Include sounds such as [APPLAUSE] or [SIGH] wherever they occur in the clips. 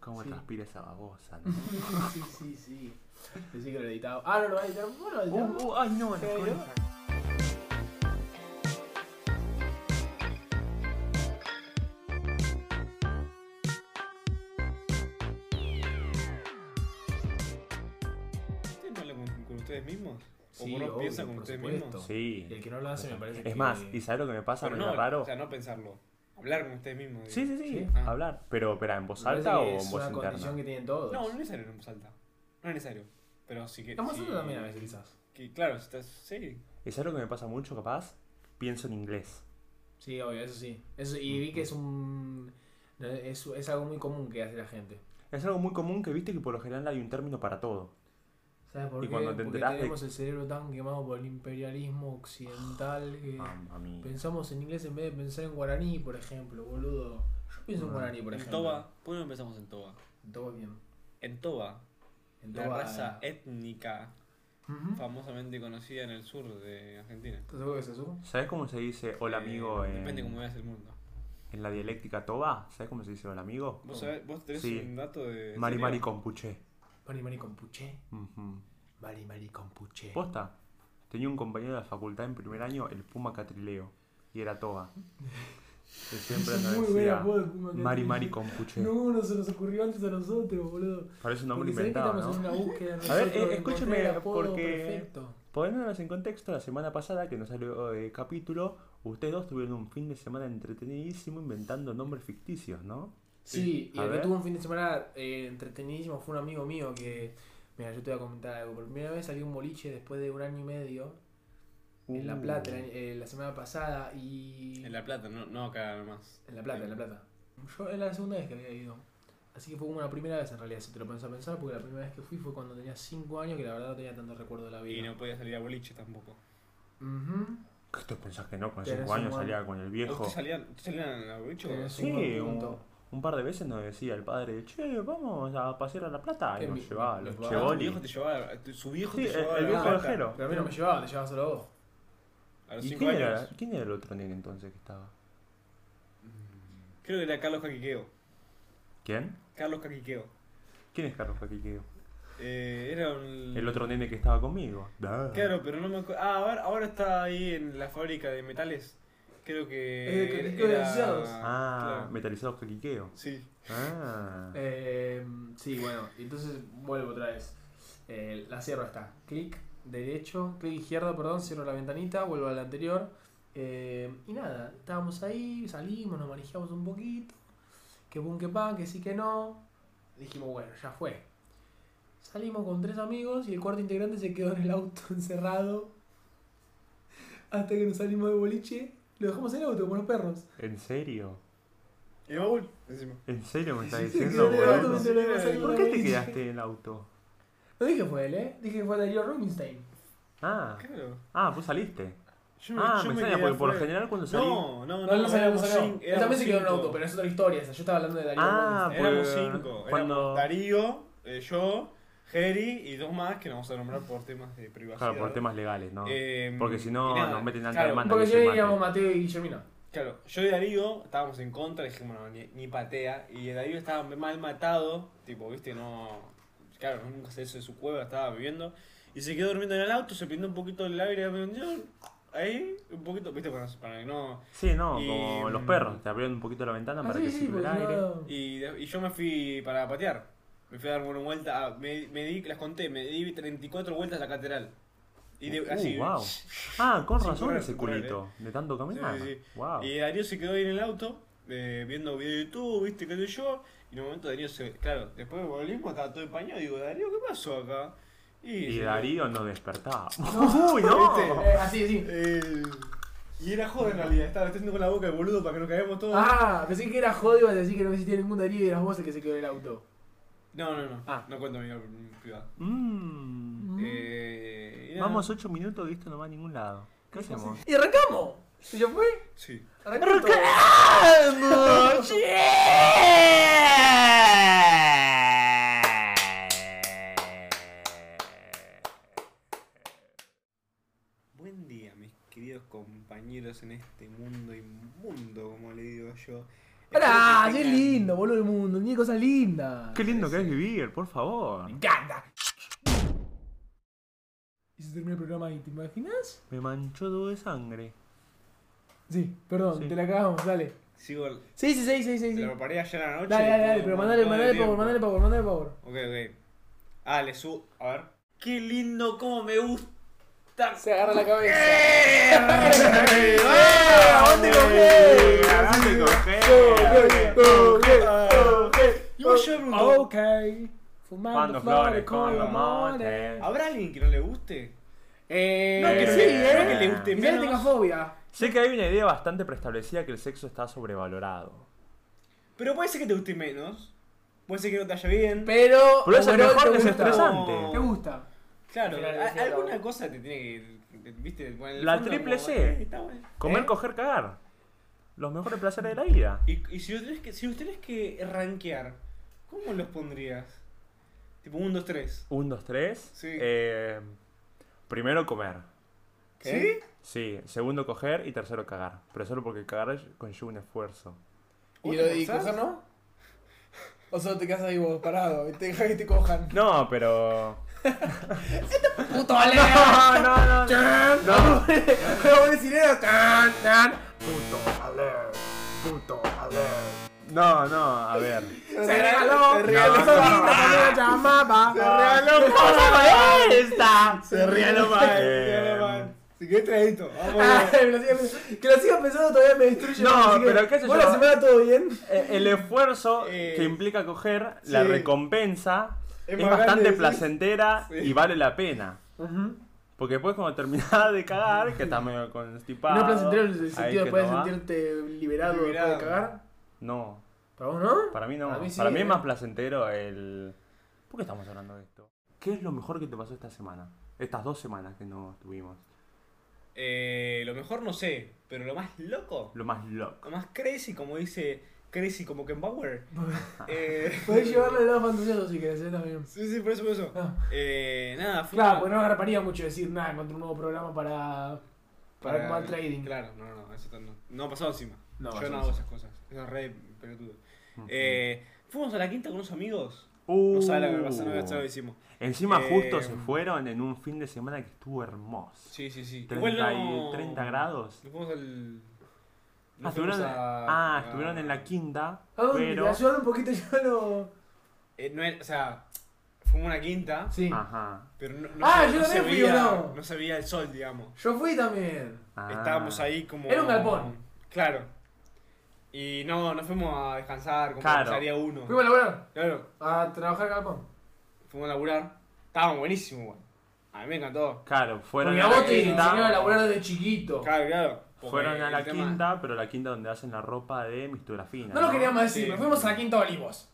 ¿Cómo Sí. transpira esa babosa? ¿no? [LAUGHS] sí, sí, sí. Decí que lo editaba. Ah, no lo va a editar. Bueno. Uh, uh, ay, no, la Pero- concha. ¿Ustedes no hablan con, con ustedes mismos? ¿O Sí, obvio, piensan con ustedes supuesto. mismos? Sí. El que no lo hace me parece que. Es más, ¿y sabes lo que me pasa? Pero Me no, raro. o sea, no pensarlo. Hablar con ustedes mismos. Sí, sí, sí, Sí. Ah. hablar. Pero, espera, ¿en voz alta o es en voz una condición interna? que tienen todos. No, no es necesario en voz alta. No es necesario. Pero sí que. En voz sí, alta también a veces, quizás. Que, claro, si estás. Sí. ¿Y sabes lo que me pasa mucho, capaz? Pienso en inglés. Sí, obvio, eso sí. Eso, y vi que es un. Es, es algo muy común que hace la gente. Es algo muy común que viste que por lo general hay un término para todo. ¿Sabes por Y qué? cuando te Porque de- tenemos el cerebro tan quemado por el imperialismo occidental que A, a mí. pensamos en inglés en vez de pensar en guaraní, por ejemplo, boludo. Yo pienso en Ah. guaraní, por en ejemplo. Toba. ¿Por qué no empezamos en Toba? En Toba bien. En Toba. En La Toba- raza étnica Ujú. famosamente conocida en el sur de Argentina. ¿Estás seguro que es? ¿Sabes cómo se dice hola Eh, amigo en, Depende cómo veas el mundo. en la dialéctica toba? ¿Sabes cómo se dice hola amigo? ¿Vos, sabés, vos tenés Sí. un dato de. Mari? Mari Compuche. Mari Mari Compuche. Ujú. Mari Mari Compuche. Posta. Tenía un compañero de la facultad en primer año, el Puma Catrileo. Y era toba. Que siempre [LAUGHS] nos decía Mari. Mari Compuche. No, no se nos ocurrió antes a nosotros, boludo. Parece un nombre Porque inventado, ¿no? una búsqueda A ver, eh, escúcheme, el porque-. Poniéndonos en contexto, la semana pasada que nos salió eh, capítulo, ustedes dos tuvieron un fin de semana entretenidísimo inventando nombres ficticios, ¿no? Sí, y que ver. tuvo un fin de semana eh, entretenidísimo fue un amigo mío que. Mira, yo te voy a comentar algo. Por primera vez salió un boliche después de un año y medio en La Uh. Plata año- eh, la semana pasada y. En La Plata, no, no acá nomás. En La Plata, en La Plata. Yo era la segunda vez que había ido. Así que fue como una primera vez en realidad, si te lo pones a pensar, porque la primera vez que fui fue cuando tenía 5 años, que la verdad no tenía tanto recuerdo de la vida. Y no podía salir a boliche tampoco. ¿Qué te pensás que no? Con Tenés 5 un años salía con el viejo. ¿Ustedes salían, ¿ustedes salían a boliche? Sí, un un, par de veces nos decía el padre, che, vamos a pasear a La Plata. Y ¿Qué nos mi- llevaba, los llevó tu viejo te llevaba, tu- su viejo Sí, te el- llevaba el viejo viajero. Pero a mí no me llevaba, te llevaba solo vos. A los ¿Y 5 quién años. era, quién era el otro nene entonces que estaba? Creo que era Carlos Caquiqueo. ¿Quién? Carlos Caquiqueo. ¿Quién es Carlos Caquiqueo? Eh, era un... El otro nene que estaba conmigo. Claro, pero no me acuerdo. Ah, ahora, ahora está ahí en la fábrica de metales. Creo que. Es de Caquiqueo de Deseados. Ah, claro. metalizados Caquiqueo. Sí. Ah. Eh, sí, bueno, entonces vuelvo otra vez. Eh, la cierro está. Clic derecho, clic izquierdo, perdón, cierro la ventanita, vuelvo a la anterior. Eh, y nada, estábamos ahí, salimos, nos manejamos un poquito. Que pum, que pan, que sí, que no. Dijimos, bueno, ya fue. Salimos con tres amigos y el cuarto integrante se quedó en el auto [LAUGHS] encerrado. Hasta que nos salimos de boliche. Lo dejamos en el auto como los perros. ¿En serio? Y baúl, encima. ¿En serio me estás diciendo, boludo? lo ¿Por qué te quedaste en el auto? No dije que fue él, ¿eh? Dije que fue Darío Rubinstein. Ah, Claro. ah, vos saliste. Yo Ah, yo me extraña, porque por lo general cuando salí. No, no, no. No, no sabía cómo éramos salió. cinco- Él también se quedó en un éramos auto, pero es otra historia. Yo estaba hablando de Darío Ah, Rubinstein. Éramos Pues, cinco. cuando- Éramos Darío, eh, yo, Jerry y dos más que no vamos a nombrar por temas de privacidad. Claro, por temas legales, ¿no? Eh, Porque si no, nos meten alta claro, demanda. Porque que yo mate. Mateo y Guillermina. Claro, yo y Darío estábamos en contra, dijimos, no, ni, ni patea. Y Darío estaba mal matado, tipo, viste, no. Claro, nunca se hizo de su cueva, estaba viviendo. Y se quedó durmiendo en el auto, se prendió un poquito el aire Ahí, un poquito, viste, para, para que no. Sí, no, Y, como los mm, perros, te abrieron un poquito la ventana Ah, para sí, que sí, circule el aire. no- Y, de- y yo me fui para patear. Me fui a dar una vuelta, a- me, me di, las conté, me di 34 vueltas a la catedral. Y de, Uh, así. wow. [LAUGHS] Ah, con razón correr, ese correr, culito, de tanto caminar. Sí, sí, sí. Wow. Y Darío se quedó ahí en el auto, eh, viendo video de YouTube, viste, qué sé yo. Y en un momento Darío se. Claro, después volvimos, estaba todo empañado. Y digo, Darío, ¿qué pasó acá? Y se- Darío no despertaba. No, [LAUGHS] Uy, no. ¿viste? Eh, así, así. Eh, y era joder en realidad, estaba haciendo con la boca el boludo para que nos caigamos todos. Ah, pensé que era jodido a decir que no existía ningún Darío y eras vos el que se quedó en el auto. No, no, no. Ah. No cuento mi vida privada. Mm. Eh, nada. Vamos 8 minutos y esto no va a ningún lado. ¿Qué hacemos? ¡Y arrancamos! ¿Y ya fue? Sí. ¡Arrancamos! todo. [LAUGHS] Buen día, mis queridos compañeros en este mundo inmundo, como le digo yo. ¡Pará! ¡Es tengan- lindo, boludo, el mundo! Tiene cosas lindas. Qué lindo que es vivir, por favor. Me encanta. Y se termina el programa ahí, ¿te imaginas? Me manchó todo de sangre. Sí, perdón, Sí. te la cagamos, dale. Sigo. Sí, sí, sí, sí, sí. sí. Lo preparé ayer a la noche. Dale, dale, dale, pero mandale, todo el mandale power, tiempo. mandale power, mandale power. Ok, ok. Ah, le subo. A ver. Qué lindo, cómo me gusta. Se agarra la cabeza. ¡Eh! Ok. Fumando flores con los montes. ¿Habrá alguien que no le guste? Eh, No, que sí, le- ¿eh? no que le guste menos. tenga fobia. Sé que hay una idea bastante preestablecida que el sexo está sobrevalorado. Pero puede ser que te guste menos. Puede ser que no te haya bien. Pero. Pero es el mejor ¿te que es estresante. ¿Te gusta? Claro, a- alguna lo- cosa te tiene que. ¿Viste? La triple como, C. eh. Comer, ¿Eh? coger, cagar. Los mejores placeres de la vida. Y, y si, los tenés que, si los tenés que rankear, ¿cómo los pondrías? Tipo 1, 2, 3. Un, dos, tres. Sí. Eh, primero comer. ¿Sí? Sí. Segundo coger y tercero cagar. Pero solo porque cagar conlleva un esfuerzo. ¿Y, ¿Vos lo, forzás? coger no? ¿O solo te quedas ahí vos parado y te dejas que te cojan? No, pero. ¡Puto Ale! No, no, no. ¡Tan! No. Una sirena. ¡Tan! ¡Tan! No, no, a ver. ¡Se regaló! Se regaló. ¡Esa linda cuando la llamaba! Se regaló mal! esta! Se regaló mal, se Eh, regaló mal. Si querés traidito. Vamos. [LAUGHS] Ay, me lo siga pensando. Que lo sigas pensando todavía me destruye. No, que- pero qué sé Bueno, yo. la semana todo bien. Eh, El esfuerzo Eh, que implica coger, la recompensa, Es es, bastante placentera Sí. y vale la pena. Porque después cuando terminás de cagar, que estás medio constipado. ¿No es placentero en el sentido que después no de sentirte liberado, Liberado. después de cagar? No, ¿Para vos no? para mí no. Para Para mí mí, sí, es eh. más placentero el... ¿Por qué estamos hablando de esto? ¿Qué es lo mejor que te pasó esta semana? Estas dos semanas que no estuvimos. Eh, lo mejor no sé, pero lo más loco, Lo más loco. lo más crazy, como dice Crazy como Ken Bauer. [LAUGHS] eh, Podés [LAUGHS] llevarlo al lado fantasioso si querés, eh, también. sí, sí, por eso, por eso. Ah. Eh, nada, fue Claro, una- porque no agarraría mucho decir nada contra un nuevo programa para. Para, para trading. Claro, no, no, eso no. No ha pasado encima. No, Yo no hago esas cosas. Eso es re pelotudo. Eh, fuimos a la quinta con unos amigos. Uh, No sabes lo que me pasó, no lo decimos. Encima Eh, justo se fueron en un fin de semana que estuvo hermoso. Sí, sí, sí. 30, Igual y- no- 30 grados. Nos fuimos al. Ah, nos estuvieron, a- ah, a- estuvieron en la quinta, ¿A dónde? pero... Me ayudaron un poquito, [LAUGHS] yo no. Eh, no era- o sea, fuimos a una quinta, Sí. Ajá. pero no, no Ah, se, yo no también fui, veía, ¿o no? no se veía el sol, digamos. Yo fui también. Ah. Estábamos ahí como. Era un galpón. Claro. Y no, no fuimos a descansar como Claro. pensaría uno. Fuimos a laburar. Claro, A trabajar en galpón. fuimos a laburar. Estábamos buenísimos, güey. A mí me encantó. Claro, fueron Porque a vos te enseñaron a laburar desde chiquito. Claro, claro. Porque Fueron a la tema- quinta, pero la quinta donde hacen la ropa de mistura fina. No lo queríamos decir, Sí. nos fuimos a la Quinta Olivos.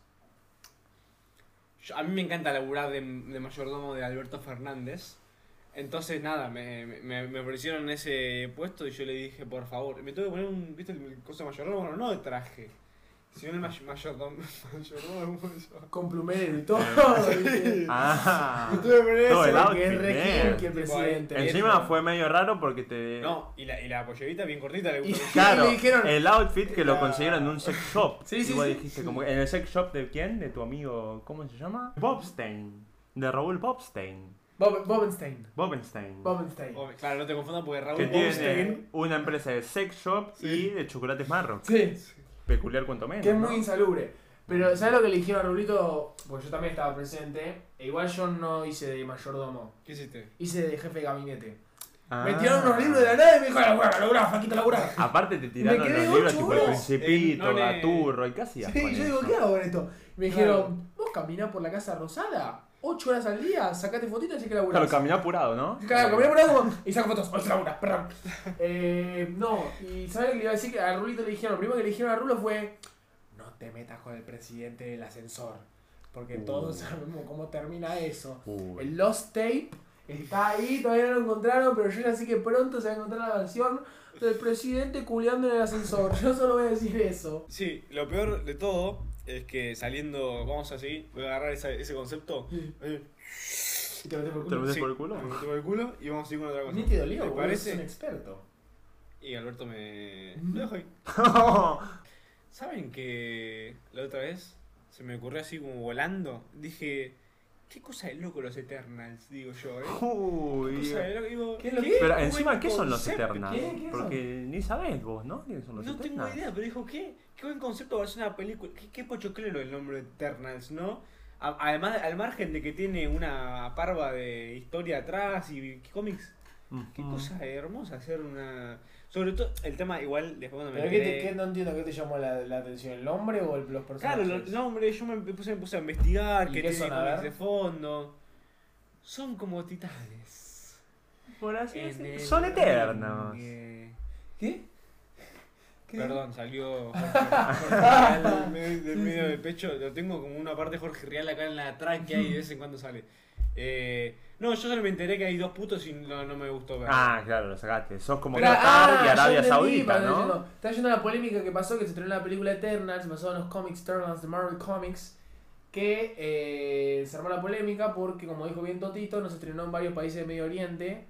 Yo- a mí me encanta laburar de, de mayordomo de Alberto Fernández. Entonces, nada, me, me, me ofrecieron ese puesto y yo le dije, por favor, me tuve que poner un, ¿viste el coso de mayordomo? Bueno, no de traje, sino el may- mayordomo. [LAUGHS] Con plumero y [LAUGHS] todo. Ah. Todo el outfit, que es re bien. kinky el presidente. Encima fue medio raro porque te... No, y la, y la pollerita bien cortita le Y- gustó. [LAUGHS] Claro, le dijeron- el outfit que lo consiguieron en un sex shop. Sí, sí, Y vos sí. dijiste, como, ¿en el sex shop de quién? De tu amigo, ¿cómo se llama? Bobstein. De Raúl Bobstein. Bob, Bobenstein. Bobenstein. Bobenstein. Oh, claro, no te confundas porque Raúl Que tiene Bobstein- una empresa de sex shop y de chocolates marro. Sí, Peculiar cuanto menos. que es ¿no? muy insalubre. Pero, ¿sabes lo que le dijeron a Rulito? Porque yo también estaba presente. E igual yo no hice de mayordomo. ¿Qué hiciste? Hice de jefe de gabinete. Ah. Me tiraron unos libros de la nada y me dijo, laburá, laburá, Faquito, laburá. Aparte te tiraron los libros tipo El. Principito, Eh, no le- Gaturro, ¿y qué hacías Sí, yo digo? ¿qué hago con esto? Me dijeron, vos caminás por la Casa Rosada, 8 horas al día, sacate fotitos y sé que laburás. Claro, caminá apurado, ¿no? Claro, ahí como, y saco fotos, hoy laburas, perdón. Eh, no, y ¿sabes qué le iba a decir? Que a Rulito le dijeron, lo primero que le dijeron a Rulo fue, no te metas con el presidente del ascensor, porque Uh. todos sabemos cómo termina eso. Uy. El Lost Tape está ahí, todavía no lo encontraron, pero yo ya sé que pronto se va a encontrar la versión del presidente culeando en el ascensor. [LAUGHS] Yo solo voy a decir eso. Sí, lo peor de todo es que saliendo, vamos así, voy a agarrar esa- ese concepto. eh, Y te metes por el ¿Te lo culo. metes sí, por el culo? Me meto por el culo y vamos a ir con otra cosa. Leo, ¿Te boludo, parece? sos un experto. Y Alberto me. Ujú. Lo dejo ahí. [LAUGHS] ¿Saben que la otra vez se me ocurrió así como volando? Dije, ¿qué cosa de loco los Eternals? Digo yo, ¿eh? Uy. Cosa de loco, digo, ¿Qué es lo ¿qué? Pero encima, ¿qué son los. Eternals? ¿Qué? ¿Qué son? Porque ni sabés vos, ¿no? ¿Quiénes son los No tengo idea, pero dijo, ¿qué? Qué buen concepto va a ser una película. Qué, qué pochoclero el nombre de Eternals, ¿no? Además, al margen de que tiene una parva de historia atrás y cómics, qué cosa hermosa hacer una... Sobre todo, el tema igual, después cuando me ¿Pero qué, te, qué no entiendo qué te llamó la, la atención? ¿El nombre o el- los Claro, personajes? lo- no, hombre, yo me puse, me puse a investigar, ¿Y que qué tiene son, a cómics ver? de fondo. Son como titanes. Por así decirlo. el Son eternos. ringue. ¿Qué? ¿Qué? Perdón, salió [LAUGHS] Jorge Real del medio, del medio del pecho. Lo tengo como una parte de Jorge Real acá en la tráquea y de vez en cuando sale. Eh, no, yo solo me enteré que hay dos putos y no, no me gustó ver. Ah, claro, lo sacaste. Sos como Pero- Qatar ah, y Arabia entendí, Saudita, ¿no? diciendo- Estaba yendo la polémica que pasó que se estrenó la película Eternals basada en los cómics Eternals de Marvel Comics. Que eh, se armó la polémica porque, como dijo bien Totito, no se estrenó en varios países de Medio Oriente.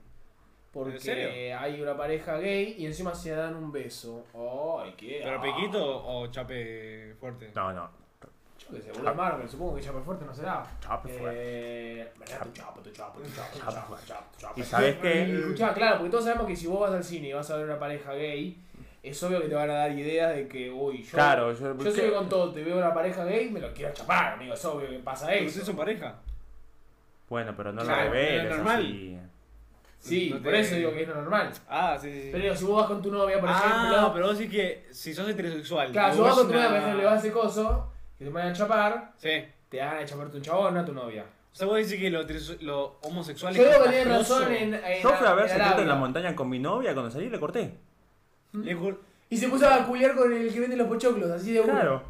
Porque hay una pareja gay y encima se dan un beso. Ay, qué. ¿Pero. Pequito o Chape fuerte? No, no. Yo qué sé, boludo Marvel, supongo que Chape Fuerte no será. Chape fuerte. Eh, ¿verdad? Tu chapo, tu chapo, tu chapo, tu chapo, tu chapo, tu chapo. ¿Y sabés Y qué? escuchá, claro, porque todos sabemos que si vos vas al cine y vas a ver una pareja gay, es obvio que te van a dar ideas de que, uy, yo, Claro, yo. yo soy con todo, te veo una pareja gay, me lo quiero chapar, amigo, es obvio que pasa ¿Pero eso. ustedes son pareja? Bueno, pero no Claro, lo reveles pero normal. así. Sí, No te- por eso digo que es lo normal. Ah, sí, sí, sí. Pero digo, si vos vas con tu novia, por ah, ejemplo, pero vos decís que si sos heterosexual. claro, si vos vas con tu novia, por ejemplo, le vas a hacer coso, que te van a chapar, Sí. te van a chaparte un chabón, no a tu novia. O sea, vos decís que lo, lo homosexual Yo es digo que tenés razón en, en Yo fui a ver en Secreto en la montaña con mi novia, cuando salí le corté. Le jur- Y se puso a culiar con el que vende los pochoclos, así de uno. Claro.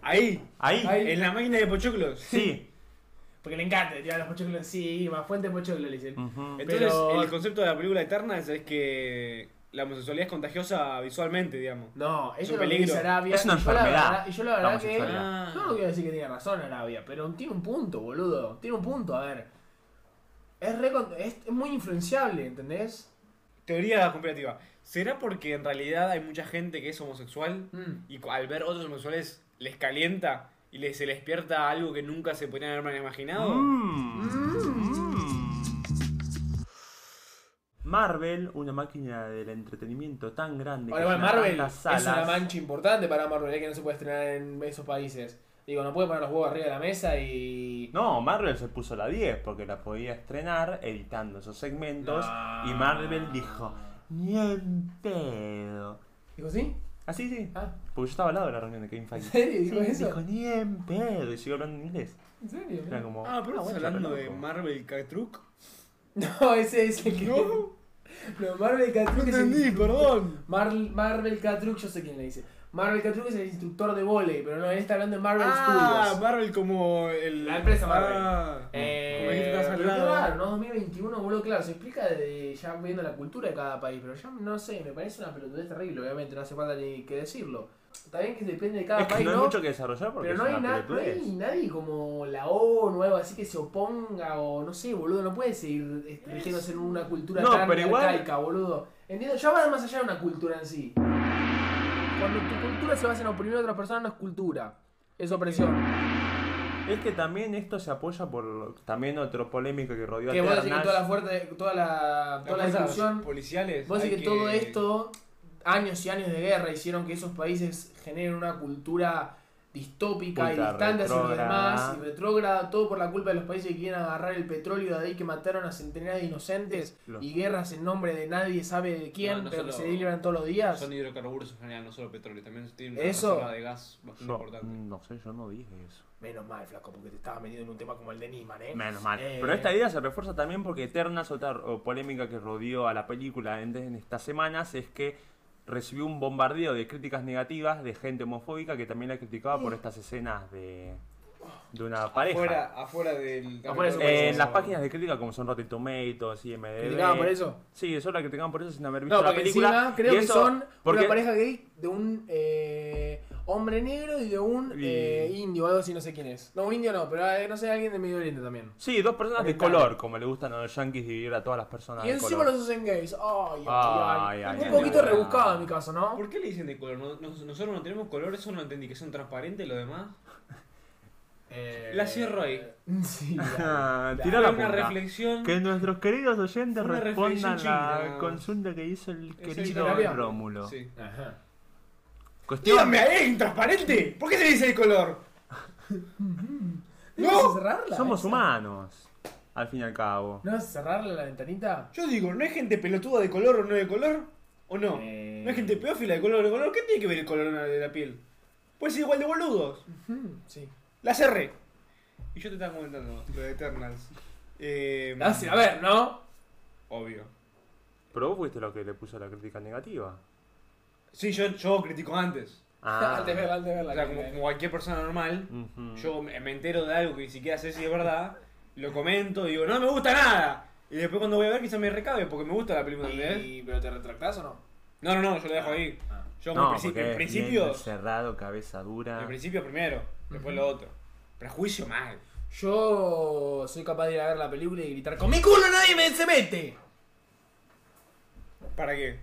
Ahí, Ahí. Ahí. en la máquina de pochoclos. Sí. Porque le encanta tirar los pochoclos así, más fuente de pochoclos, le dicen. Entonces, Pero- el concepto de la película Eterna es, es que la homosexualidad es contagiosa visualmente, digamos. No, Es eso un es lo que peligro. dice Arabia. Es una y yo la enfermedad, verdad- Y yo la la verdad que. Ah. Yo no quiero decir que tiene razón Arabia, pero tiene un punto, boludo. Tiene un punto, a ver. Es, re es, es muy influenciable, ¿entendés? Teoría conspirativa. ¿Será porque en realidad hay mucha gente que es homosexual Mm. y al ver otros homosexuales les calienta y les, se les despierta algo que nunca se podrían haber imaginado? Mm. Mm. Marvel, una máquina del entretenimiento tan grande Ahora, bueno, llena Marvel es una mancha importante para Marvel, eh, que no se puede estrenar en esos países. Digo, no puede poner los huevos arriba de la mesa y. No, Marvel se puso la 10 porque la podía estrenar editando esos segmentos No. y Marvel dijo, ni en pedo. ¿Dijo sí? Así sí, Ah, porque yo estaba al lado de la reunión de Kevin ¿En Feige. serio? ¿Dijo Sí, eso? Dijo, ni en pedo. Y siguió hablando en inglés. ¿En serio? Era como, Ah, pero estás bueno, hablando de Marvel Catruck. [LAUGHS] No, ese es el que. No, [LAUGHS] No, Marvel no Catruc es el entendí, perdón. Mar- Marvel Catruc, yo sé quién le dice. Marvel Catruc es el instructor de volei, pero no, él está hablando de Marvel Ah, Studios. Marvel como el... La empresa Marvel. Ah, Eh, como dijiste, estás al pero raro, ¿no? 2021, boludo, claro, se explica de, ya viendo la cultura de cada país, pero ya no sé, me parece una pelotudez terrible, obviamente, no hace falta ni que decirlo. Está bien que depende de cada Es que país, no hay ¿no? mucho que desarrollar porque pero no es hay, na- no hay nadie como la ONU o algo así que se oponga o no sé, boludo, no puede seguir rigiéndose en una cultura No, tan pero igual- arcaica, boludo. Entiendo, ya va más allá de una cultura en sí. Cuando tu cultura se basa en oprimir a otra persona no es cultura, es opresión. Es que también esto se apoya por también otro polémica que rodeó Que a vos decís que toda la fuerte, toda la, toda la fuerzas discusión policiales. Vos decís que todo esto, años y años de guerra, hicieron que esos países generen una cultura distópica y distante hacia los demás y retrógrada, todo por la culpa de los países que quieren agarrar el petróleo de ahí que mataron a centenares de inocentes Los- y guerras en nombre de nadie sabe de quién, No, no pero que solo- se libran todos los días. Son hidrocarburos en general, no solo petróleo. También tienen una Eso- de gas bastante Yo, importante. no sé, yo no dije eso. Menos mal, flaco, porque te estabas metido en un tema como el de Nisman, ¿eh? Menos mal. Eh. Pero esta idea se refuerza también porque Eternals, otra o polémica que rodeó a la película en, en estas semanas, es que recibió un bombardeo de críticas negativas de gente homofóbica que también la criticaba por estas escenas de, de una pareja. Afuera, afuera del. Afuera de Eh, en las páginas de crítica como son Rotten Tomatoes, IMDb. ¿Criticaban por eso? Sí, eso la criticaban por eso sin haber visto No, la película. encima creo Y que eso- son porque- una pareja gay de un eh, hombre negro y de un Y- eh, indio, algo así, no sé quién es. No, un indio no, pero eh, no sé, alguien de Medio Oriente también. Sí, dos personas de color, como le gustan a los yankees dividir a todas las personas Y de encima color. los hacen gays. Ay, ay, Ay, un poquito rebuscado en mi caso, ¿no? ¿Por qué le dicen de color? ¿No- nos- nosotros no tenemos color, eso no entendí, que son transparentes lo demás. Eh, La cierro ahí. [LAUGHS] Sí, [LAUGHS] la- tira la una punta. reflexión. Que nuestros queridos oyentes respondan la consulta que hizo el querido. Rómulo. Sí. Ajá. Cuestión. Dígame ahí, intransparente. ¿Por qué se dice de color? [LAUGHS] ¿No cerrarla? Somos esa? humanos, al fin y al cabo. ¿No vas a cerrarle la ventanita? Yo digo, ¿no hay gente pelotuda de color o no de color? ¿O no? Eh. ¿No hay gente pedófila de color o de color? ¿Qué tiene que ver el color de la piel? Puede ser igual de boludos. Sí. La cerré. Y yo te estaba comentando lo de Eternals. Eh, La a ver, ¿no? Obvio. Pero vos fuiste lo que le puso la crítica negativa. Sí, yo, yo critico antes. Ah. [LAUGHS] Antes de verla, antes de verla. O sea, como, como cualquier persona normal, Ujú. yo me me entero de algo que ni siquiera sé si es verdad, lo comento, digo, no me gusta nada. Y después cuando voy a ver quizá me recabe porque me gusta la película, ¿entendés? ¿Y, ¿Pero te retractás o no? No, no, no, yo lo dejo ahí. Ah. Yo No, en principio, cerrado, cabeza dura. en principio primero, después Ujú. lo otro. Prejuicio mal. Yo soy capaz de ir a ver la película y gritar ¡Con mi culo nadie me se mete! ¿Para qué?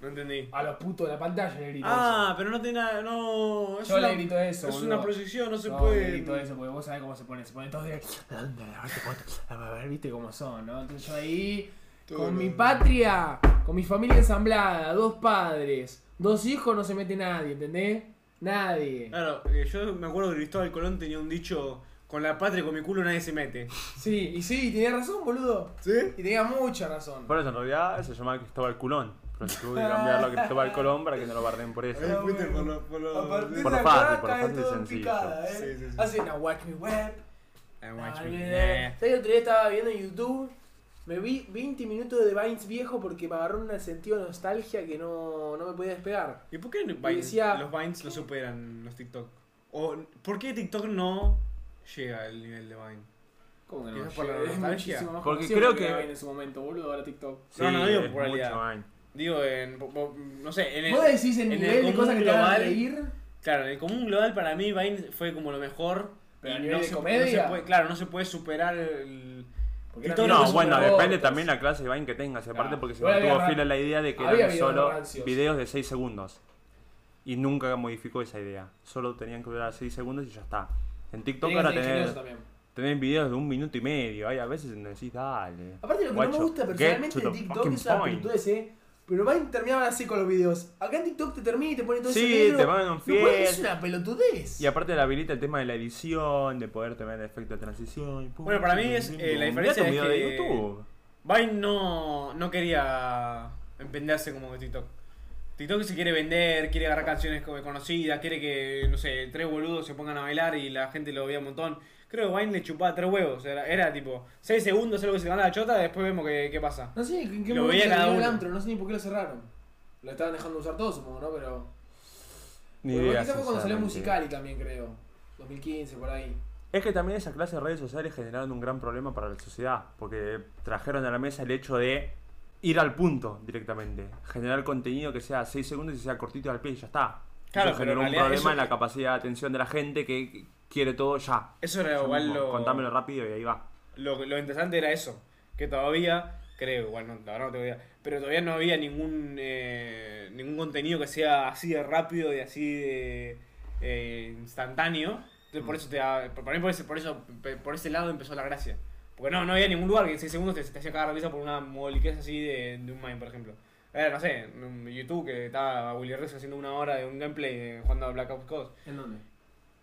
No entendí. A los putos de la pantalla le grito Ah, pero no tiene nada, no. Es Yo una, le grito eso, Es boludo. una proyección, no se. No, puede. le grito eso porque vos sabés cómo se pone. Se ponen todos de... ¿A dónde? A ver, viste cómo son, ¿no? Entonces yo ahí, Todo con mi patria, con mi familia ensamblada, dos padres, dos hijos, no se mete nadie, ¿entendés? Nadie. Claro, eh, yo me acuerdo que Cristóbal Colón tenía un dicho: con la patria y con mi culo nadie se mete. Sí, y sí, tenía razón, boludo. ¿Sí? Y tenía mucha razón. Por eso en realidad se llamaba Cristóbal Culón. Pero se tuvo que cambiarlo a Cristóbal Colón para que no lo barden por eso. Ahí fuiste por lo. Por lo A partir Por de lo fácil, por lo fácil y sencillo. picada, ¿eh? Sí, sí, sí. Hacen a Watch Me Web. I watch Ah, me-. Nah. ¿Sabes? El otro día estaba viendo en YouTube. Me vi 20 minutos de Vines viejo porque me agarró un sentido de nostalgia que no, no me podía despegar. ¿Y por qué Vines- decía- los Vines lo superan los TikTok? ¿O por qué TikTok no llega al nivel de Vine? ¿Cómo que Quizás por la Es nostalgia. muchísimo más Porque creo que que- Vine en su momento, boludo, ahora TikTok. No, no, digo por realidad. Vine. Digo, en. No sé, en el. ¿Vos decís el en el nivel de cosas que te van a global- reír? Claro, en el común global para mí Vine fue como lo mejor. Pero a y nivel no de se, comedia. no se puede, claro, no se puede superar el. Porque No, bueno, depende también la clase de Vine que tengas. Aparte Claro. porque se Igual mantuvo fiel a la idea de que eran solo rancios. videos de 6 segundos. Y nunca modificó esa idea. Solo tenían que durar 6 segundos y ya está. En TikTok ahora tenés, tenés videos de un minuto y medio. Hay a veces decís, dale. Aparte lo que no me gusta personalmente de TikTok es una point. pelotudez, Pero Vine terminaba así con los videos. Acá en TikTok te termina y te pone todo Sí, ese negro. te ponen un No fiel. Es una pelotudez. Y aparte le habilita el tema de la edición, de poder tener el efecto de transición. y pum, Bueno, para mí es, pum, eh, la diferencia es que- de YouTube. Vine no, no quería empenderse como que TikTok. TikTok se quiere vender, quiere agarrar canciones como conocidas, quiere que, no sé, tres boludos se pongan a bailar y la gente lo vea un montón. Creo que Vine le chupaba tres huevos. Era, era tipo, seis segundos, algo que se gana la chota, después vemos qué, qué pasa. No sé en qué Lo momento veía cada terminó el uno. antro, no sé ni por qué lo cerraron. Lo estaban dejando usar todo, supongo, ¿no? Pero. Ni Bueno, idea, quizá fue cuando salió. Musicali también, creo. 2015, por ahí. Es que también esa clase de redes sociales generaron un gran problema para la sociedad, porque trajeron a la mesa el hecho de ir al punto directamente, generar contenido que sea 6 segundos y sea cortito al pie y ya está. Claro, eso generó en un problema eso- en la capacidad de atención de la gente que quiere todo ya. Eso era igual mismo, lo, Contámelo rápido y ahí va. lo, lo interesante era eso. Que todavía, creo, igual no, verdad no tengo idea, pero todavía no había ningún eh, ningún contenido que sea así de rápido y así de eh, instantáneo. Entonces por eso te da- por, mí por ese, por eso por ese lado empezó la gracia. Porque no, no había ningún lugar que en 6 segundos te, te hacía cagar la risa por una moliquez así de, de un mime, por ejemplo. Era, no sé, en YouTube que estaba Willy Rex haciendo una hora de un gameplay eh, jugando a Black Ops Coast. ¿En dónde?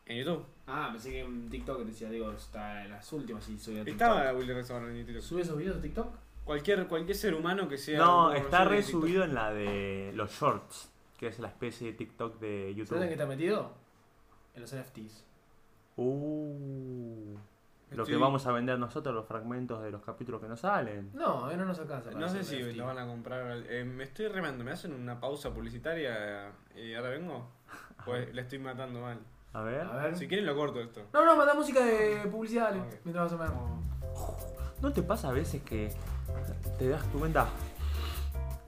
En YouTube. Ah, pensé que en TikTok te decía, digo, está en las últimas y soy de TikTok. Estaba Willy Rex ahora en YouTube. ¿Sube esos videos de TikTok? Cualquier, cualquier ser humano que sea. No, está conocido de re TikTok. subido en la de los shorts, que es la especie de TikTok de ¿Sabes en qué YouTube. está metido? En los NFTs. Uh, lo que vamos a vender nosotros, los fragmentos de los capítulos que nos salen. No, no nos alcanza. No sé si lo van a comprar. eh, me estoy remando. ¿Me hacen una pausa publicitaria y ahora vengo? [LAUGHS] Pues le estoy matando mal. A ver. A ver. Si quieren lo corto esto. No, no, manda música de publicidad, dale. Ok. Mientras vas a ver. ¿No te pasa a veces que te das cuenta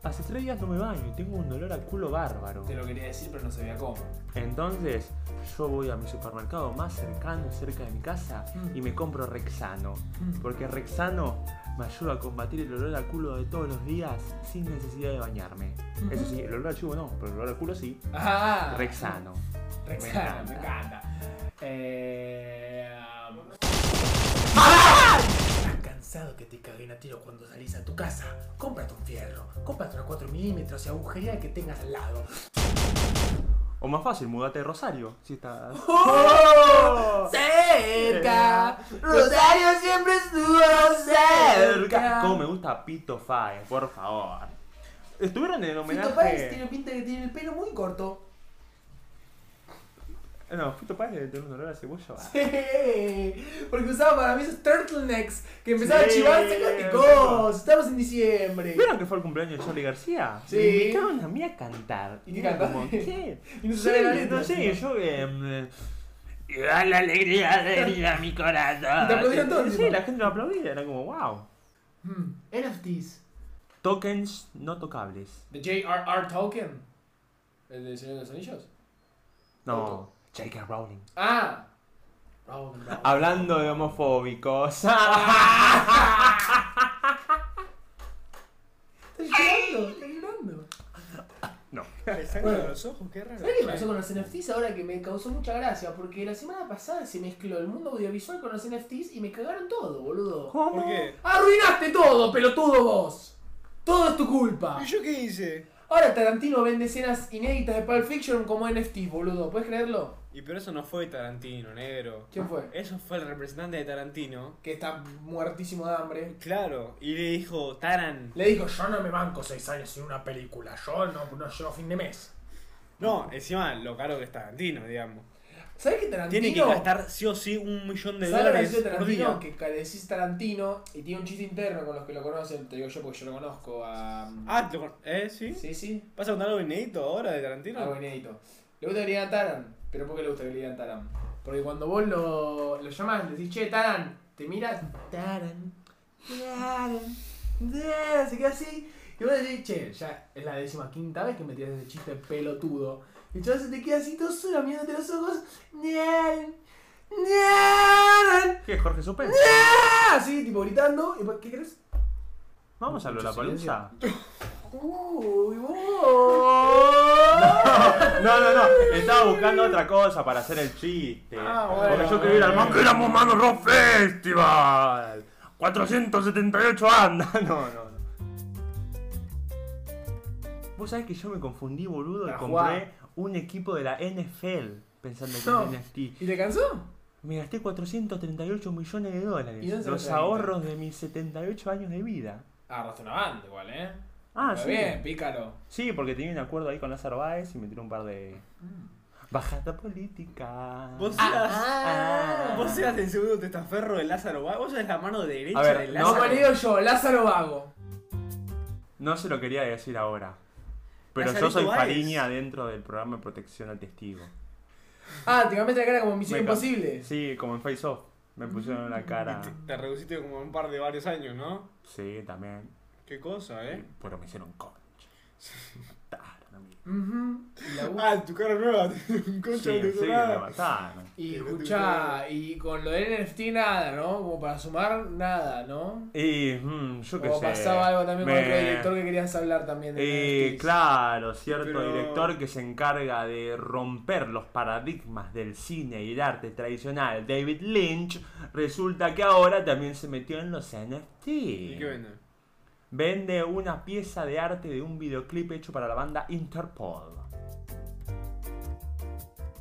hace tres días no me baño y tengo un dolor al culo bárbaro. Te lo quería decir, pero no sabía cómo. Entonces, yo voy a mi supermercado más cercano, cerca de mi casa, Mm. y me compro Rexano. Mm. Porque Rexano me ayuda a combatir el olor al culo de todos los días sin necesidad de bañarme. Eso sí, el olor al chivo no, pero el olor al culo sí. Ah, Rexano. Rexano, Me me encanta. encanta. Eh, ¿Estás cansado que te caguen a tiro cuando salís a tu casa? Cómprate un fierro, cómprate una 4 milímetros y agujería que tengas al lado. O más fácil, mudate de Rosario. Si está. [LAUGHS] ¡Oh! ¡Cerca! Rosario siempre estuvo cerca. ¿Cómo me gusta Pito Fae, por favor? Estuvieron en el Fito Páez homenaje. tiene pinta que tiene el pelo muy corto. No, Fito Páez debe tener un olor a cebolla. Sí, porque usaba para mí esos turtlenecks que empezaban Sí, a chivar sacáticos. Estamos en diciembre. ¿Vieron que fue el cumpleaños de Charlie García? Sí. Me invitaron a mí a cantar. ¿Y qué cantaste? [LAUGHS] ¿qué? Y no Sí, no sé, yo eh, y da la alegría de a mi corazón. Y te aplaudieron todos, Sí, la gente lo aplaudía, era como wow. Hmm, NFTs. Tokens no tocables. ¿De J.R.R. Tolkien? ¿El de Señor de los Anillos? No, J.K. Rowling. Ah. Rowling, Rowling. Hablando de homofóbicos. [LAUGHS] [LAUGHS] Estás llorando, estás llorando. no. Le sangran los ojos, qué raro. ¿Sabes qué pasó con los NFTs ahora que me causó mucha gracia? Porque la semana pasada se mezcló el mundo audiovisual con los NFTs y me cagaron todo, boludo. ¿Cómo? ¿Por qué? ¡Arruinaste todo, pelotudo vos! Todo es tu culpa. ¿Y yo qué hice? Ahora Tarantino vende escenas inéditas de Pulp Fiction como NFTs, boludo. ¿Puedes creerlo? Y pero eso no fue Tarantino, negro. ¿Quién fue? Eso fue el representante de Tarantino. Que está muertísimo de hambre. Claro, y le dijo, Taran. Le dijo, yo no me banco seis años sin una película. Yo no, no llego a fin de mes. No, encima lo caro que es Tarantino, digamos. ¿Sabes que Tarantino... Tiene que gastar sí o sí un millón de ¿Sabes lo que dólares por Tarantino? día. Que decís Tarantino y tiene un chiste interno con los que lo conocen. Te digo yo porque yo lo conozco a... Ah, ¿te lo con- ¿eh? ¿Sí? Sí, sí. ¿Vas a contar algo inédito ahora de Tarantino? Algo inédito. Le gusta digan Taran. ¿Pero por qué le gusta que le digan Taran? Porque cuando vos lo, lo llamás, le decís, che, Taran, te miras, Taran, Taran, Taran, se queda así. Y vos decís, che, ya es la décima quinta vez que me tiras ese chiste pelotudo. Y el chaval se te queda así todo solo mirándote los ojos. Taran, Taran, ¿Qué Jorge Supe? Así, tipo gritando. ¿Y qué crees? Vamos a la palusa. [LAUGHS] Uy, vos. [LAUGHS] No, no, no. Estaba buscando otra cosa para hacer el chiste. Ah, bueno. Porque yo quería ir al Manquera Mano Rock Festival. 478 andas. [LAUGHS] No, no, no. Vos sabés que yo me confundí, boludo, y compré jugar. un equipo de la NFL pensando que No. era NFT. ¿Y te cansó? Me gasté 438 millones de dólares. ¿Y dónde se Los trajiste? ahorros de mis 78 años de vida. Agarraste una banda igual, ¿eh? Ah, Está sí. bien, pícaro. Sí, porque tenía un acuerdo ahí con Lázaro Báez y me tiró un par de. Bajada política. Vos Ah, seas, ah. vos seas el segundo testaferro de Lázaro. Bá- Vos sos la mano derecha ver, de no, Lázaro. Le digo yo, Lázaro Vago. No se lo quería decir ahora. Pero yo soy Báez. Fariña dentro del programa de protección al testigo. Ah, te cambiaste la cara como Misión Me ca- Imposible. Sí, como en Face Off. Me pusieron la cara. Y te, te reduciste como un par de varios años, ¿no? Sí, también. Qué cosa, ¿eh? Pero me hicieron concha. Me mataron a mí. Ujú. Ah, tu cara nueva, [LAUGHS] un concha Sí, de sí, tu me nada. mataron. y escuchá, y con lo del NFT nada, ¿no? Como para sumar, nada, ¿no? Y mm, yo qué O sé. pasaba algo también con me- otro director que querías hablar también de Eh, NFTs. claro, cierto Pero- director que se encarga de romper los paradigmas del cine y el arte tradicional, David Lynch, resulta que ahora también se metió en los NFT. ¿Y qué venden? Vende una pieza de arte de un videoclip hecho para la banda Interpol.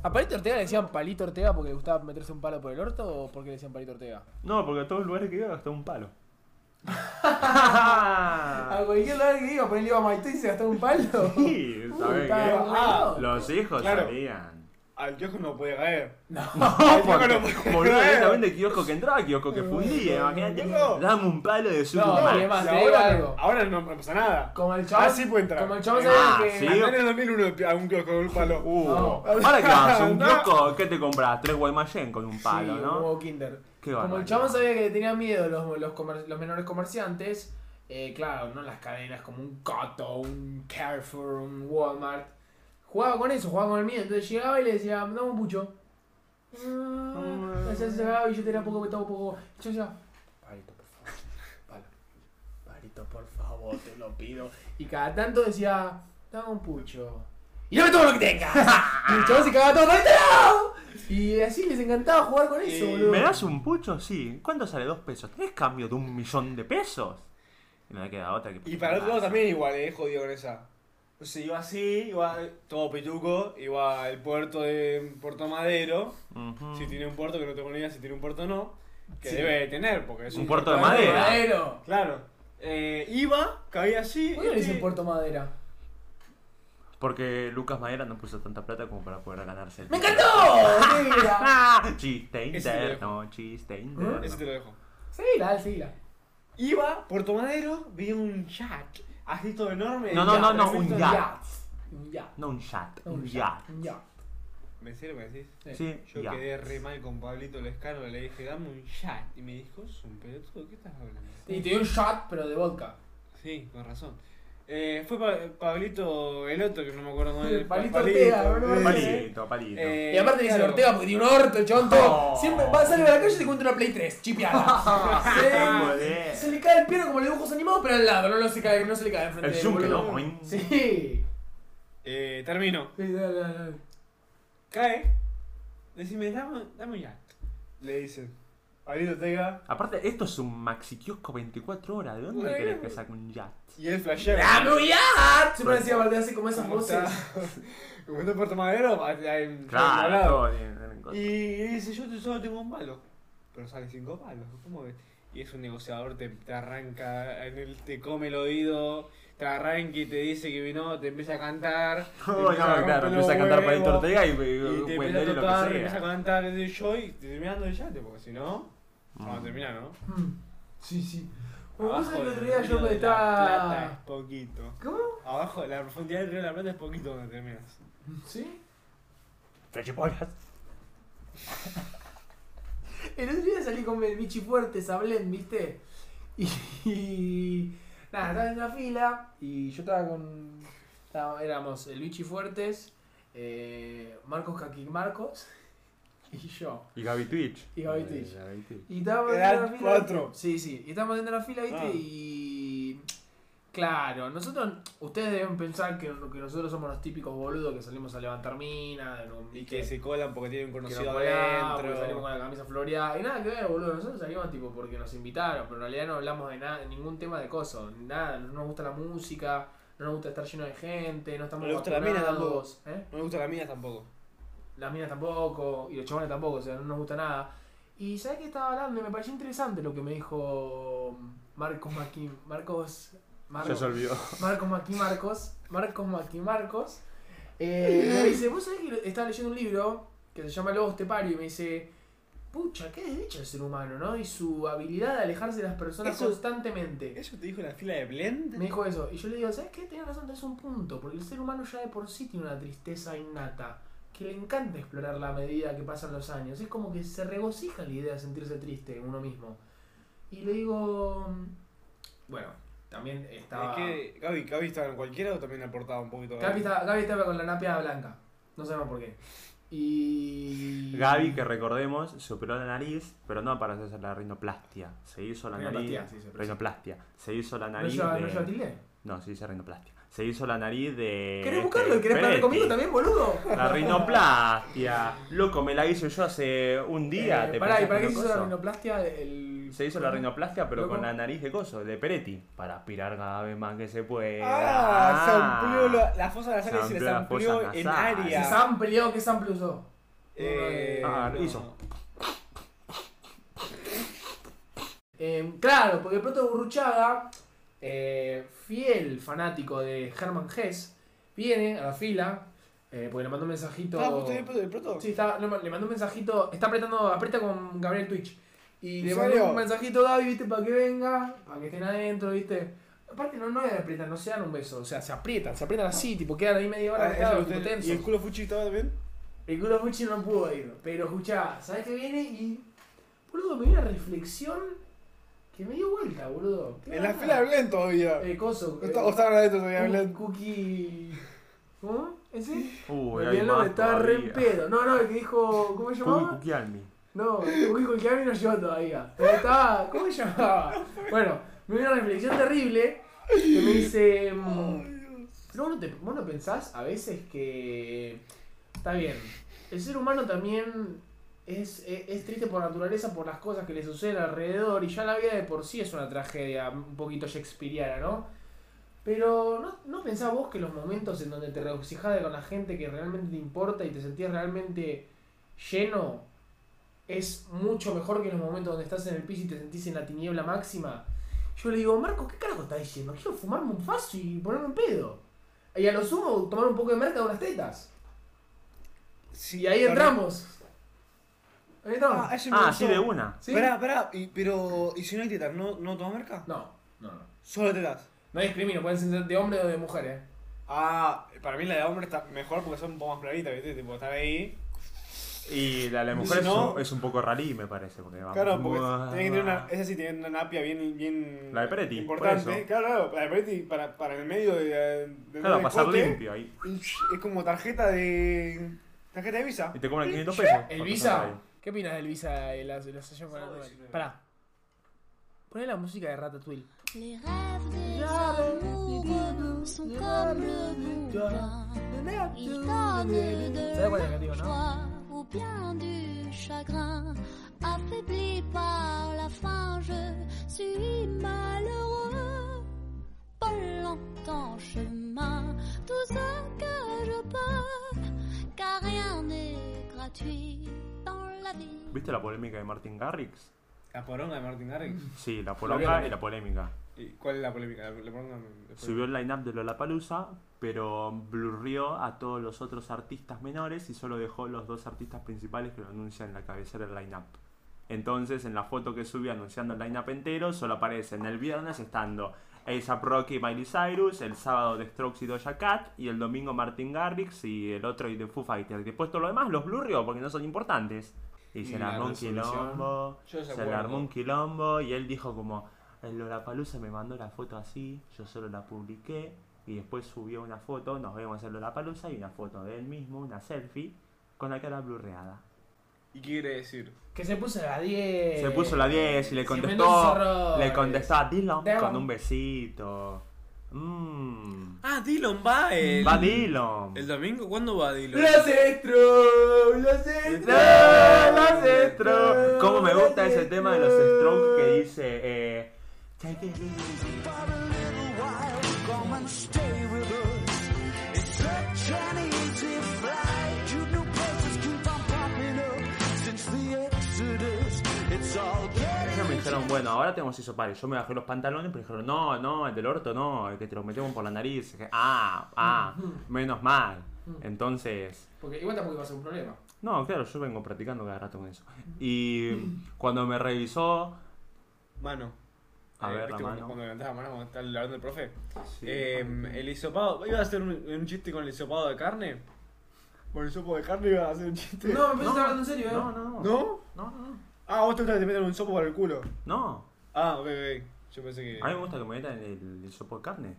¿A Palito Ortega le decían Palito Ortega porque le gustaba meterse un palo por el orto o porque le decían Palito Ortega? No, porque a todos los lugares que iba gastó un palo. [LAUGHS] A cualquier lugar que iba, ponerle iba a Maite y se gastaba un palo. Sí. Los hijos Claro. salían. Al kiosco no puede caer. [LAUGHS] No. [LAUGHS] Al kiosco no puede Boludo, caer. directamente kiosco que entraba, kiosco que fundía, imagínate. No. Dame un palo de su No, te digo ahora, algo. ahora no me pasa nada. Como el chabón. Ah, sí puede entrar. Como el chabón Eh, sabía ah, que. sí. En el 2001 a un kiosco con un palo. Uh, No. ahora que vas a un [LAUGHS] No. kiosco, ¿qué te compras? Tres Guaymallén con un palo, sí, un ¿no? huevo Kinder. Qué Como el chabón sabía que le tenían miedo los, los, comer- los menores comerciantes, Eh, claro, no las cadenas como un Cotto, un Carrefour, un Walmart. Jugaba con eso, jugaba con el miedo. Entonces llegaba y le decía, dame un pucho. Ah, Entonces se sacaba billetera poco, todo poco. Yo decía, Parito, por favor. Palo. Parito, por favor, te lo pido. Y cada tanto decía, dame un pucho. Y dame todo lo que tengas. [LAUGHS] y el chabón se cagaba todo, ¡dame! Y así les encantaba jugar con eso, Eh, boludo. ¿Me das un pucho? Sí. ¿Cuánto sale dos pesos? ¿Tenés cambio de un millón de pesos? Y no me queda otra que. Y para el otro lado también igual, eh, jodido con esa. O sea, iba así, iba todo pituco, iba al puerto de Puerto Madero. Si tiene un puerto, que no tengo ni idea si tiene un puerto o no. Que Sí. debe de tener, porque es Un un, puerto de madera. Claro. Eh, iba, caía así. ¿Por qué no le dicen Puerto Madera? Porque Lucas Madera no puso tanta plata como para poder ganarse el ¡Me encantó! [LAUGHS] Chiste interno, chiste interno. Ese te lo dejo. Seguila, seguila. Iba, Puerto Madero, vi un yacht. Así todo enorme. No, no, no, no, un yacht. Un yacht. No un chat, Un un yacht. yacht. Un yacht. ¿Me serio me decís? Sí, Yo yacht. quedé re mal con Pablito Lescano, le dije, dame un yacht. Y me dijo, es un pelotudo, ¿qué estás hablando? Y te dio un shot, pero de vodka. Sí, con razón. Eh, fue Pa- Pablito el otro, que no me acuerdo cómo es. Palito Ortega, ¿no? eh, Palito, palito. eh, Y aparte claro. Ortega porque tiene un orto, el chabón todo. Oh. Siempre va a salir a la calle y te encuentra una Play 3, chipeada. [LAUGHS] Se, se le cae el piano como los dibujos animados, pero al lado, no, no, se, cae, no se le cae enfrente El boludo. ¿no? Boing. Sí. Eh, termino. Sí, dale, dale, dale. Cae. Decime, dame, dame un yacht. Le dicen. Ortega. Aparte, esto es un maxi kiosco 24 horas. ¿De dónde Bueno. querés que saque un yacht? Y él flashea. ¡Dame un yacht! Siempre decía aparte así como esas ¿Cómo voces. está? [LAUGHS] Como está en Puerto Madero, hay- un Claro, todo tiene-. Y dice, yo te- solo tengo un palo. Pero sale cinco palos. ¿Cómo ves? Y es un negociador, te, te arranca, en el, te come el oído, te arranca y te dice que vino, te empieza a cantar. [LAUGHS] te Oh, empieza no, romper claro, los empieza a cantar huevos, Ortega y, Y te y, empieza a lo tocar, que empieza a cantar desde yo y te terminando el yate, porque si no, vamos a Mm. terminar, ¿no? Mm, Sí, sí. Vos sabés que el otro del día río yo me Plata es estaba. poquito. ¿Cómo? Abajo, la profundidad del río de la Plata es poquito donde terminas. ¿Sí? Flechipolas. [LAUGHS] El otro día salí con el bichi fuerte, Sablén, ¿viste? Y, y- Nada, estaba en la fila y yo estaba con. estaba- éramos el bichi fuertes, eh, Marcos Kaki Marcos y yo. Y Gaby Twitch. Y Gaby Twitch. Eh, Gaby Twitch. Y estábamos en la fila. cuatro. Sí, sí. Y estábamos en la fila, ¿viste? Ah. Y. Claro, nosotros. Ustedes deben pensar que, que nosotros somos los típicos boludos que salimos a levantar un- Y que se colan porque tienen un conocido porque salimos adentro. con la camisa floreada. Y nada que ver, boludo. Nosotros salimos tipo porque nos invitaron, pero en realidad no hablamos de nada, ningún tema de cosas. Nada, no nos gusta la música, no nos gusta estar lleno de gente, no estamos No le gusta la mina ¿eh? No me gusta la mía tampoco. Las minas tampoco, y los chabones tampoco, o sea, no nos gusta nada. Y sabes que estaba hablando y me pareció interesante lo que me dijo Marcos Maqui, Marcos, Ya Marcos, se olvidó. Marcos Maqui Marcos, Marcos Maqui Marcos. Eh, [LAUGHS] me dice, vos sabés que estaba leyendo un libro que se llama Lobos Tepario y me dice, pucha, qué desdicha el ser humano, ¿no? Y su habilidad de alejarse de las personas Eso- constantemente. ¿Eso te dijo la fila de Blend? Me dijo eso. Y yo le digo, ¿sabes qué? Tienes razón, tenés un punto. Porque el ser humano ya de por sí tiene una tristeza innata. Que le encanta explorar la medida que pasan los años. Es como que se regocija la idea de sentirse triste en uno mismo. Y le digo. Bueno, también estaba. Es que Gaby, Gaby estaba en cualquiera o también aportaba un poquito. Gaby estaba, Gaby estaba con la napia blanca. No sabemos por qué. Y. Gaby, que recordemos, se operó la nariz, pero no para hacerse la rinoplastia. Se hizo la nariz. Rinoplastia, sí, se. Rinoplastia. Se hizo la ¿No nariz. lleva, de... ¿no lleva tilde? No, se dice rinoplastia. Se hizo la nariz de. ¿Querés este, buscarlo? ¿Querés hablar conmigo también, boludo? La rinoplastia. Loco, me la hice yo hace un día. Eh, ¿te pará, ¿y pensás para que qué se hizo la rinoplastia? El... Se hizo la rinoplastia, pero Loco. con la nariz de coso, de Peretti. Para aspirar cada vez más que se pueda. Ah, se amplió la, la fosa nasal y Se se les amplió amplió en nasal. área. ¿Se amplió? ¿Qué sample usó? Eh, Ah, no. hizo. Eh, claro, porque Proto Burruchaga, eh, fiel fanático de Herman Hess, viene a la fila, eh, porque le mandó un mensajito. Ah, ¿vos tenés proto? Sí, está, no, le mandó un mensajito, está apretando, aprieta con Gabriel Twitch. Y ¿En le mandó un mensajito a Gaby, viste, para que venga, para que estén adentro, viste. Aparte no, no es apretar, no se dan un beso, o sea, se aprietan, se aprietan así, tipo, quedan ahí media hora Ah, tipo. ¿Y el culo fuchi estaba también? El culo Fuchi no pudo ir, pero escuchá, ¿sabes qué viene? Y. Boludo, me viene una reflexión Que me dio vuelta, boludo. ¿Qué En la fila de Belén todavía. Eh, coso. Eh, o estaban adentro todavía Cookie- Belén. Cookie. ¿Cómo? ¿Ese? Uy, nombre, más estaba re en pedo. No, no, el que dijo. ¿Cómo se llamaba? Cookie Almi. No, Cookie Cookie no llegó todavía. Pero estaba. ¿Cómo se llamaba? Bueno, me dio una reflexión terrible que me dice. mm, no, te, vos no pensás a veces que. Está bien. El ser humano también es, es, es triste por naturaleza por las cosas que le suceden alrededor. Y ya la vida de por sí es una tragedia un poquito shakespeariana, ¿no? Pero ¿no, ¿no pensás vos que los momentos en donde te regocijás con la gente que realmente te importa y te sentís realmente lleno es mucho mejor que los momentos donde estás en el piso y te sentís en la tiniebla máxima? Yo le digo, Marco, ¿qué carajo estás diciendo? Quiero fumarme un faso y ponerme en pedo. Y a lo sumo tomar un poco de merca de unas tetas. Sí, Y ahí entramos. Ah, ese me Ah, gustó. sí, de una. ¿Sí? Pará, pará, y, pero. ¿Y si no hay tetas? ¿No, no tomas marca? No, no, no. Solo tetas. No discrimino, pueden ser de hombre o de mujer, eh. Ah, para mí la de hombre está mejor porque son un poco más claritas, ¿viste? Tipo, estar ahí. Y la de la mujer si no- es, un, es un poco rarí, me parece. Porque va- Claro, porque tiene que tener una. Esa sí tiene una napia bien. bien La de Peretti, Importante. por eso. Claro, claro, la de Peretti para, para el medio de. de Claro, del pasar cote, limpio ahí. Es como tarjeta de. Tarjeta de visa. Y te cobran 500 pesos. ¿El Visa? ahí. ¿Qué opinas del Visa y la, la sesión? Pará. Poné la música de Ratatouille. Les rêves des amoureux sont comme le. Ils donnent de ou bien du chagrin. Affaibli par la faim, je suis malheureux. Pas longtemps chemin, tout ce que je peux, car rien n'est gratuit. ¿Viste la polémica de Martin Garrix? La poronga de Martin Garrix. Sí, la también. y la polémica. ¿Y cuál es la polémica? La, la poronga. Subió el line-up de Lollapalooza, pero blurrió a todos los otros artistas menores y solo dejó los dos artistas principales que lo anuncian en la cabecera del line-up. Entonces, en la foto que subió anunciando el line-up entero, solo aparecen el viernes estando A$AP Rocky y Miley Cyrus, el sábado The Strokes y Doja Cat, y el domingo Martin Garrix y el otro y The Foo Fighters. Después todo lo demás los blurrió porque no son importantes. Y, Y se le armó un quilombo, Yo se le armó un quilombo y él dijo como, el Lollapalooza me mandó la foto así, yo solo la publiqué y después subió una foto, nos vemos en Lollapalooza y una foto de él mismo, una selfie, con la cara blurreada. ¿Y qué quiere decir? Que se puso la 10. Se puso la 10 y le contestó, le contestó a Dylan con un besito. Mmm. Ah, Dylan va el. Va Dylan. ¿El domingo? ¿Cuándo va Dylan? Los Strokes, los Strokes. Los Strokes. ¿Cómo me gusta ese tema de los Strokes que dice eh, Take it easy. Dijeron, bueno, ahora tenemos isopar. Yo me bajé los pantalones, pero dijeron, no, no, el del orto no, el que te lo metemos por la nariz. Dije, Ah, ah, menos mal. Entonces, Porque igual tampoco iba a ser un problema. no, claro, yo vengo practicando cada rato con eso. Y cuando me revisó, Mano. A Eh, ver, ¿viste la cuando- mano. Cuando levantás la mano cuando está hablando el profe. Sí. Eh, el hisopado. ¿Iba a hacer un, un chiste con el hisopado de carne? ¿Por el sopo de carne iba a hacer un chiste? No, me pensé estaba hablando en serio, eh. no, no, no, ¿No? no, no, Ah, vos te gusta que te metan un sopo por el culo. no. Ah, ok, ok. Yo pensé que. A mí me gusta que me metan el, el sopo de carne.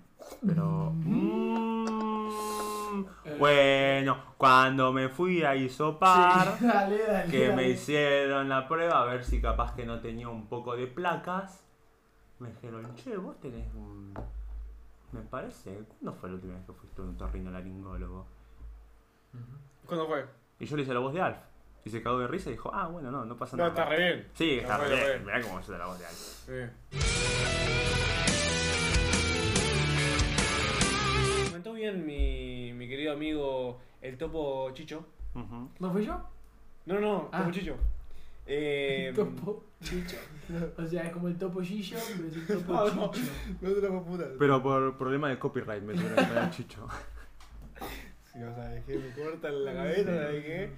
Pero. mm, bueno, cuando me fui a hisopar, Sí, [LAUGHS] dale, dale. que me dale. hicieron la prueba a ver si capaz que no tenía un poco de placas, me dijeron, che, vos tenés un. Me parece, ¿cuándo fue la última vez que fuiste a un torrinolaringólogo? ¿Cuándo fue? Y yo le hice la voz de Alf. Y se cagó de risa y dijo, ah, bueno, no, no pasa No, nada. está re bien. Sí, está No re no bien. Mirá cómo se da la voz de Alf. Sí. Comentó bien mi, mi querido amigo el topo Chicho. Ujú. ¿No fui yo? No, no, Ah. topo Chicho. [LAUGHS] Eh, Topo Chicho. O sea, es como el topo Gillo, pero es el topo No, no. Chicho. No te lo. Pero por problema de copyright me que poner chicho. [LAUGHS] Si no sabes qué, me cortan la cabeza, ¿sabes qué?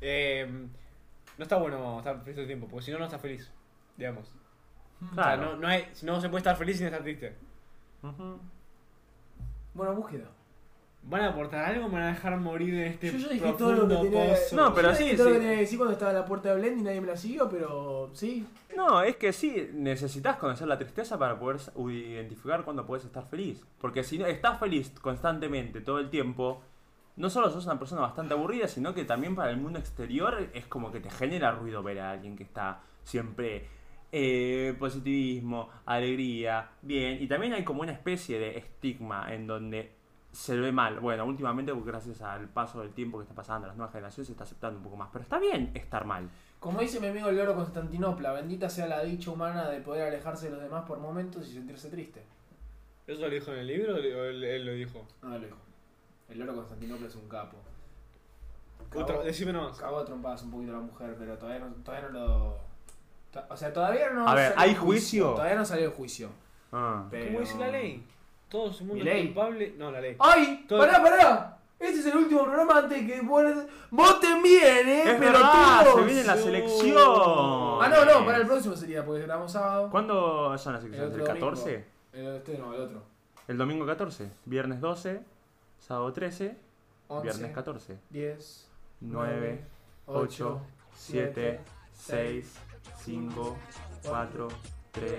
Eh, no está bueno estar feliz todo el tiempo, porque si no, no estás feliz, digamos. O sea, Claro. no, no, hay, no se puede estar feliz sin estar triste. Ujú. Buena búsqueda. ¿Van a aportar algo o me van a dejar morir en este Yo ya dije todo lo que tenía pozo? No, pero yo sí, dije todo lo sí. que tenía que decir cuando estaba en la puerta de Blend y nadie me la siguió, pero sí. No, es que sí, necesitas conocer la tristeza para poder identificar cuándo puedes estar feliz. Porque si no estás feliz constantemente, todo el tiempo, no solo sos una persona bastante aburrida, sino que también para el mundo exterior es como que te genera ruido ver a alguien que está siempre eh, positivismo, alegría, bien. Y también hay como una especie de estigma en donde se ve mal. Bueno, últimamente gracias al paso del tiempo que está pasando, las nuevas generaciones se está aceptando un poco más. Pero está bien estar mal. Como dice mi amigo el loro Constantinopla, bendita sea la dicha humana de poder alejarse de los demás por momentos y sentirse triste. ¿Eso lo dijo en el libro o él, él lo dijo? No, lo dijo. El loro Constantinopla es un capo. Otra, Cagó- decime nomás. Cagó a trompadas un poquito a la mujer, pero todavía no, todavía no lo. to- O sea, todavía no. A ver, salió ¿hay el juicio? Todavía no salió el juicio. Ah. Pero... ¿Cómo dice la ley? Todo el mundo ¿Mi es ley? culpable. No, la ley. ¡Ay! Todo- ¡Pará, pará! Este es el último programa antes que vos- voten bien, ¿eh? Es pero verdad, todos. se viene la selección. Ah, no, no, para el próximo sería, porque grabamos sábado. ¿Cuándo son las El elecciones? otro ¿El domingo. 14? El, este no, el otro. El domingo 14, viernes 12, sábado 13, 11, viernes 14, 10, 9, 8, 7, 6, 5, 4, 3,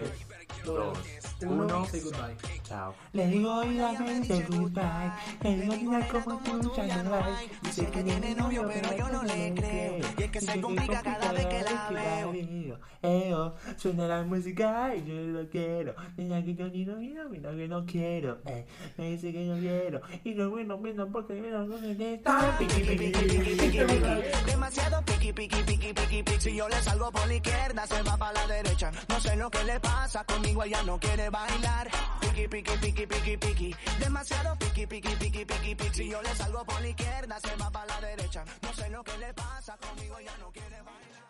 2, 1. 1. Say goodbye. Chao. Le digo obviamente goodbye. Le digo cómo tú ya no hay. Dice que tiene novio, pero yo no le creo. Y es que se complica cada vez que la veo. Eh, oh, suena la música y yo lo quiero. Mira que yo ni no quiero, mira que no quiero. Eh, me dice que no quiero. Y no bueno, bueno, porque mira, no me. Demasiado piqui, piqui, piqui, piqui, piqui. Si yo le salgo por la izquierda, se va para la derecha. No sé lo que le pasa, conmigo ella no quiere bailar. Piqui, piqui, piqui, piqui, piqui. Demasiado piqui, piqui, piqui, piqui, piqui. Si yo le salgo por la izquierda, se va para la derecha. No sé lo que le pasa, conmigo ella no quiere bailar.